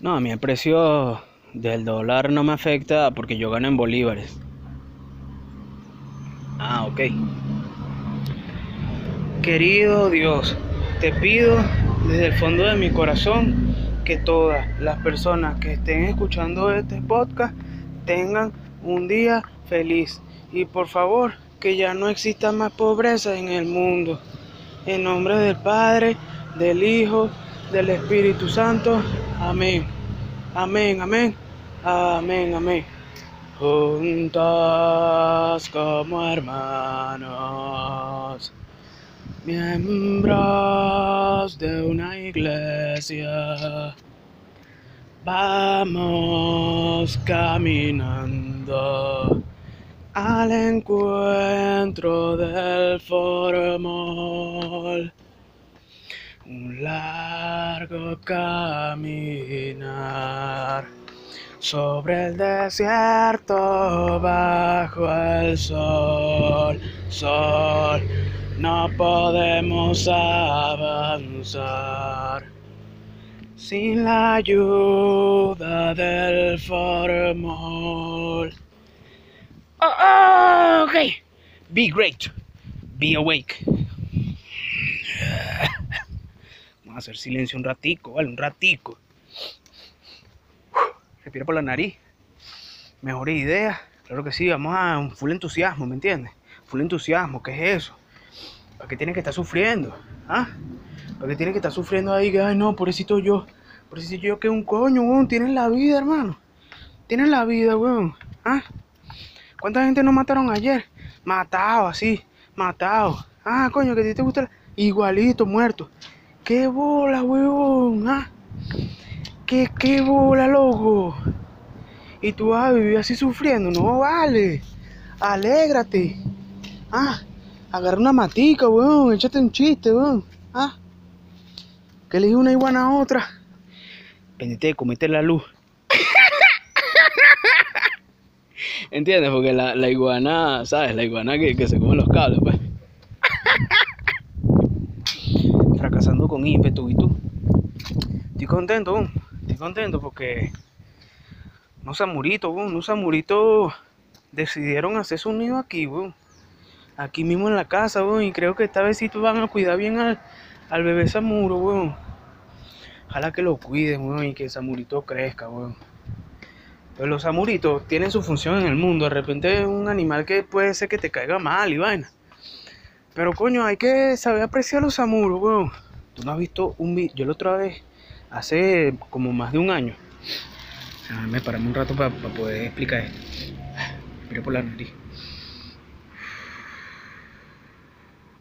No, a mí el precio del dólar no me afecta porque yo gano en bolívares. Ah, ok. Querido Dios, te pido desde el fondo de mi corazón que todas las personas que estén escuchando este podcast tengan un día feliz. Y por favor, que ya no exista más pobreza en el mundo. En nombre del Padre, del Hijo, del Espíritu Santo. Amén. Amén, amén. Amén, amén. Juntos como hermanos, miembros de una iglesia, vamos caminando al encuentro del formol. Un largo caminar sobre el desierto bajo el sol, sol, no podemos avanzar sin la ayuda del formol. Oh, oh, okay. Be great. Be awake. Hacer silencio un ratico, ¿vale? Un ratico. Respira por la nariz. Mejor idea. Claro que sí, vamos a un full entusiasmo, ¿me entiendes? Full entusiasmo, ¿qué es eso? ¿Para qué tienes que estar sufriendo? ¿Ah? ¿Para qué tienes que estar sufriendo ahí? Que, ay, no, pobrecito yo. Pobrecito yo, que un coño, weón. Tienes la vida, hermano. Tienes la vida, weón. ¿Ah? ¿Cuánta gente nos mataron ayer? Matado, así, matado. Ah, coño, que a ti te gusta. Igualito, muerto. ¡Qué bola, weón! ¿Ah? ¿Qué, qué bola, loco? Y tú vas a vivir así sufriendo. No vale. Alégrate. Ah, agarra una matica, weón. Échate un chiste, weón. Ah, que elige una iguana a otra. Pendiente de comete la luz. ¿Entiendes? Porque la, la, iguana, ¿sabes? La iguana que, que se come los cables, pues. Fracasando con ímpetu y tú. Estoy contento. Estoy contento porque unos samuritos, boom. Unos samuritos decidieron hacer su nido aquí. Aquí mismo en la casa. Y creo que esta vez sí van a cuidar bien al, bebé samuro. Ojalá que lo cuiden, y que el samurito crezca. Pues los samuritos tienen su función en el mundo. De repente es un animal que puede ser que te caiga mal y vaina. Pero coño, hay que saber apreciar los samuros. Tú no has visto un video. Yo la otra vez, hace como más de un año. Déjame pararme un rato para poder explicar esto. Respira por la nariz.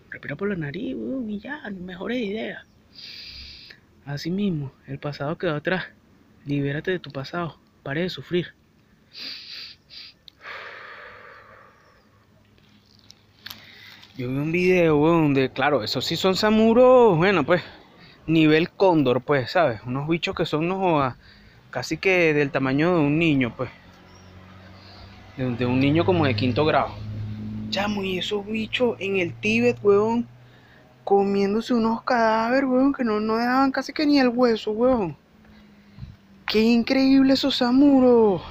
Respira por la nariz, weón, y ya, mejores ideas. Así mismo, el pasado quedó atrás. Libérate de tu pasado. Pare de sufrir. Yo vi un video, donde, claro, esos sí son samuros, bueno, pues, nivel cóndor, pues, ¿sabes? Unos bichos que son unos, casi que del tamaño de un niño, pues. De, de un niño como de quinto grado. Chamo, y esos bichos en el Tíbet, weón, comiéndose unos cadáveres, weón, que no, no dejaban casi que ni el hueso, weón. Qué increíble esos samuros.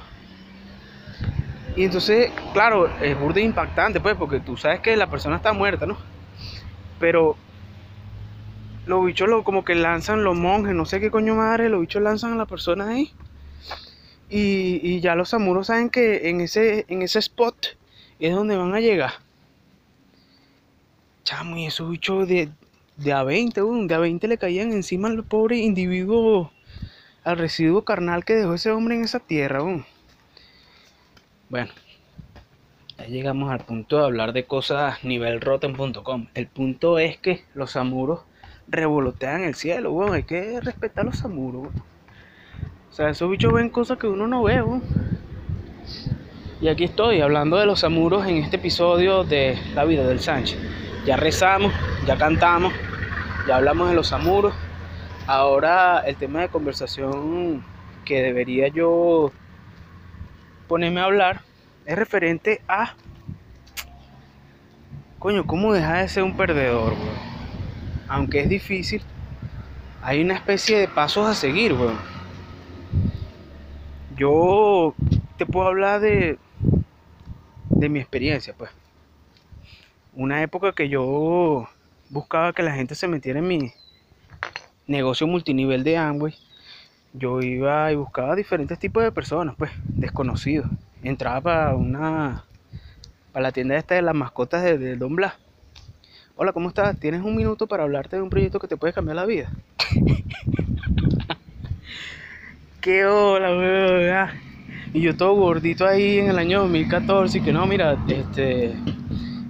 Y entonces, claro, es burde impactante, pues, porque tú sabes que la persona está muerta, ¿no? Pero los bichos lo, como que lanzan los monjes, no sé qué coño madre, los bichos lanzan a la persona ahí. Y, y ya los samuros saben que en ese, en ese spot es donde van a llegar. Chamo, y esos bichos de, de a 20, weón, de a 20 le caían encima al pobre individuo, al residuo carnal que dejó ese hombre en esa tierra, weón. Bueno, ya llegamos al punto de hablar de cosas nivel rotten.com. El punto es que los samuros revolotean el cielo, weón. Hay que respetar a los samuros. O sea, esos bichos ven cosas que uno no ve, weón. Y aquí estoy hablando de los samuros en este episodio de La vida del Sánchez. Ya rezamos, ya cantamos, ya hablamos de los samuros. Ahora el tema de conversación que debería yo ponerme a hablar es referente a coño, cómo dejar de ser un perdedor. Aunque es difícil, hay una especie de pasos a seguir, yo te puedo hablar de, de mi experiencia, pues. Una época que yo buscaba que la gente se metiera en mi negocio multinivel de Amway. Yo iba y buscaba diferentes tipos de personas, pues, desconocidos. Entraba para una para la tienda esta de las mascotas de, Don Blas. Hola, ¿cómo estás? ¿Tienes un minuto para hablarte de un proyecto que te puede cambiar la vida? Qué hola, weón. Y yo todo gordito ahí en el año 2014 y que no, mira, este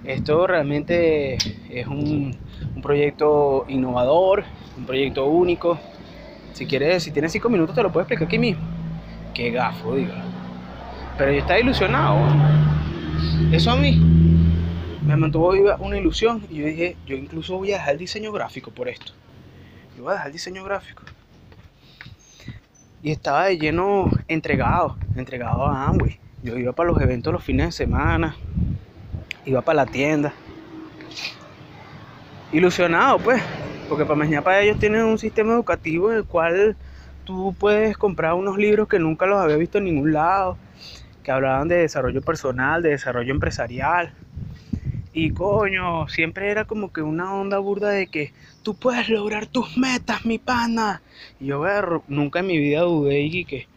esto realmente es un proyecto innovador, un proyecto único. Si quieres, si tienes cinco minutos te lo puedo explicar aquí mismo. Qué gafo, digo. Pero yo estaba ilusionado. Eso a mí me mantuvo viva una ilusión y yo dije, yo incluso voy a dejar el diseño gráfico por esto. Yo voy a dejar el diseño gráfico. Y estaba de lleno entregado, entregado a Amway. Yo iba para los eventos los fines de semana, iba para la tienda. Ilusionado, pues, porque para mañana para ellos tienen un sistema educativo en el cual tú puedes comprar unos libros que nunca los había visto en ningún lado que hablaban de desarrollo personal, de desarrollo empresarial. Y coño, siempre era como que una onda burda de que tú puedes lograr tus metas, mi pana. Y yo, ver, nunca en mi vida dudé y que,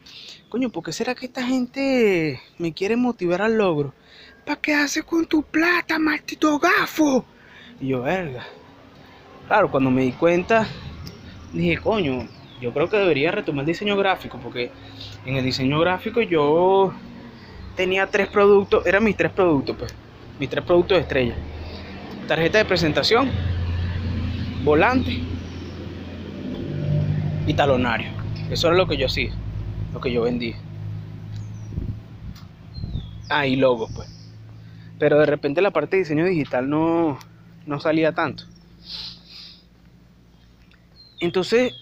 coño, ¿por qué será que esta gente me quiere motivar al logro? ¿Para qué haces con tu plata, maldito gafo? Y yo, verga. Claro, cuando me di cuenta, dije, coño, yo creo que debería retomar el diseño gráfico, porque en el diseño gráfico yo tenía tres productos, eran mis tres productos, pues, mis tres productos de estrella. Tarjeta de presentación, volante y talonario. Eso era lo que yo hacía, lo que yo vendía. Ah, y logos, pues. Pero de repente la parte de diseño digital no, no salía tanto. Entonces,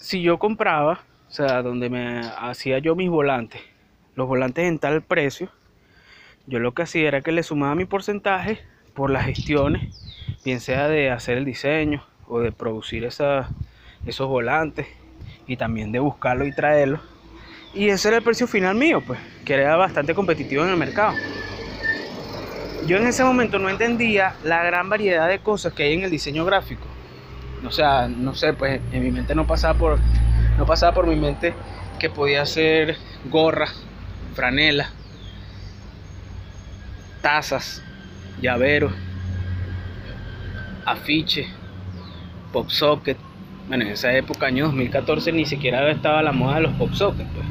si yo compraba, o sea, donde me hacía yo mis volantes, los volantes en tal precio, yo lo que hacía era que le sumaba mi porcentaje por las gestiones, bien sea de hacer el diseño o de producir esos volantes y también de buscarlo y traerlo. Y ese era el precio final mío, pues, que era bastante competitivo en el mercado. Yo en ese momento no entendía la gran variedad de cosas que hay en el diseño gráfico. O sea, no sé, pues en mi mente no pasaba por, no pasaba por mi mente que podía ser gorra franela, tazas, llaveros, afiche, pop socket. Bueno, en esa época, año 2014, ni siquiera estaba la moda de los pop socket. Pues.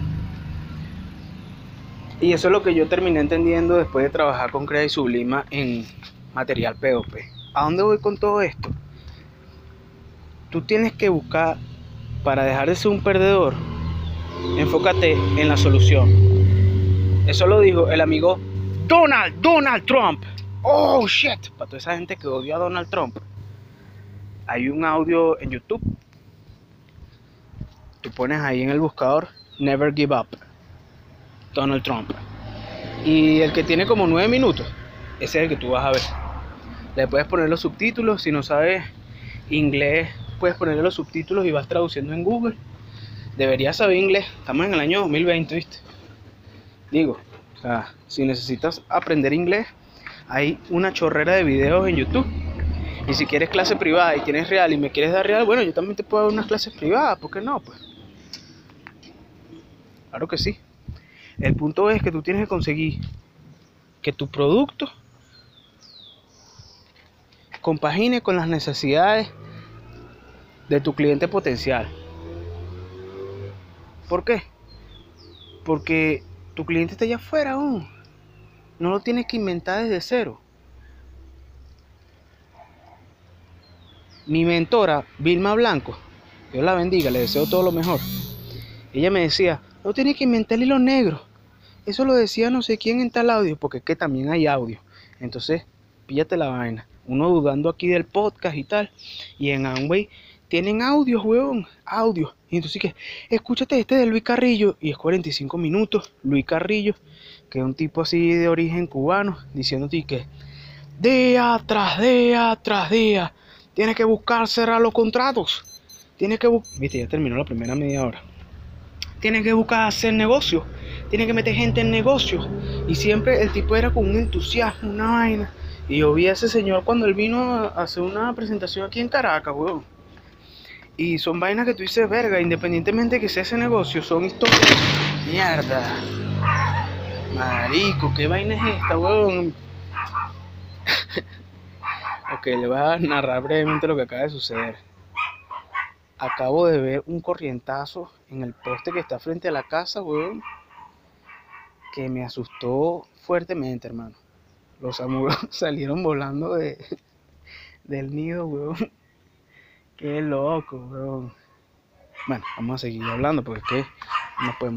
Y eso es lo que yo terminé entendiendo después de trabajar con Crea y Sublima en material POP. ¿A dónde voy con todo esto? Tú tienes que buscar, para dejar de ser un perdedor, enfócate en la solución. Eso lo dijo el amigo Donald, Donald Trump. Oh, shit. Para toda esa gente que odia a Donald Trump. Hay un audio en YouTube. Tú pones ahí en el buscador Never Give Up. Donald Trump. Y el que tiene como nueve minutos. Ese es el que tú vas a ver. Le puedes poner los subtítulos. Si no sabes inglés, puedes ponerle los subtítulos y vas traduciendo en Google. Deberías saber inglés. Estamos en el año 2020, ¿viste? Digo, si necesitas aprender inglés, hay una chorrera de videos en YouTube. Y si quieres clase privada y tienes real y me quieres dar real, bueno, yo también te puedo dar unas clases privadas, ¿por qué no? Pues claro que sí. El punto es que tú tienes que conseguir que tu producto compagine con las necesidades de tu cliente potencial. ¿Por qué? Porque tu cliente está allá afuera aún. No lo tienes que inventar desde cero. Mi mentora, Vilma Blanco, Dios la bendiga, le deseo todo lo mejor. Ella me decía, no tienes que inventar el hilo negro. Eso lo decía no sé quién en tal audio, porque es que también hay audio. Entonces, píllate la vaina. Uno dudando aquí del podcast y tal. Y en Amway tienen audio, weón, audio. Y entonces que, escúchate este de Luis Carrillo, y es 45 minutos, Luis Carrillo, que es un tipo así de origen cubano, diciéndote que día tras día tras día, tienes que buscar cerrar los contratos. Tienes que buscar, viste, ya terminó la primera media hora. Tienes que buscar hacer negocio tiene que meter gente en negocios. Y siempre el tipo era con un entusiasmo, una vaina. Y yo vi a ese señor cuando él vino a hacer una presentación aquí en Caracas, weón. Y son vainas que tú dices, verga, independientemente de que sea ese negocio, son historias. Mierda. Marico, ¿qué vaina es esta, weón? ok, le voy a narrar brevemente lo que acaba de suceder. Acabo de ver un corrientazo en el poste que está frente a la casa, weón. Que me asustó fuertemente, hermano. Los amuros salieron volando de, del nido, weón. Qué loco, weón. Bueno, vamos a seguir hablando porque es que no podemos.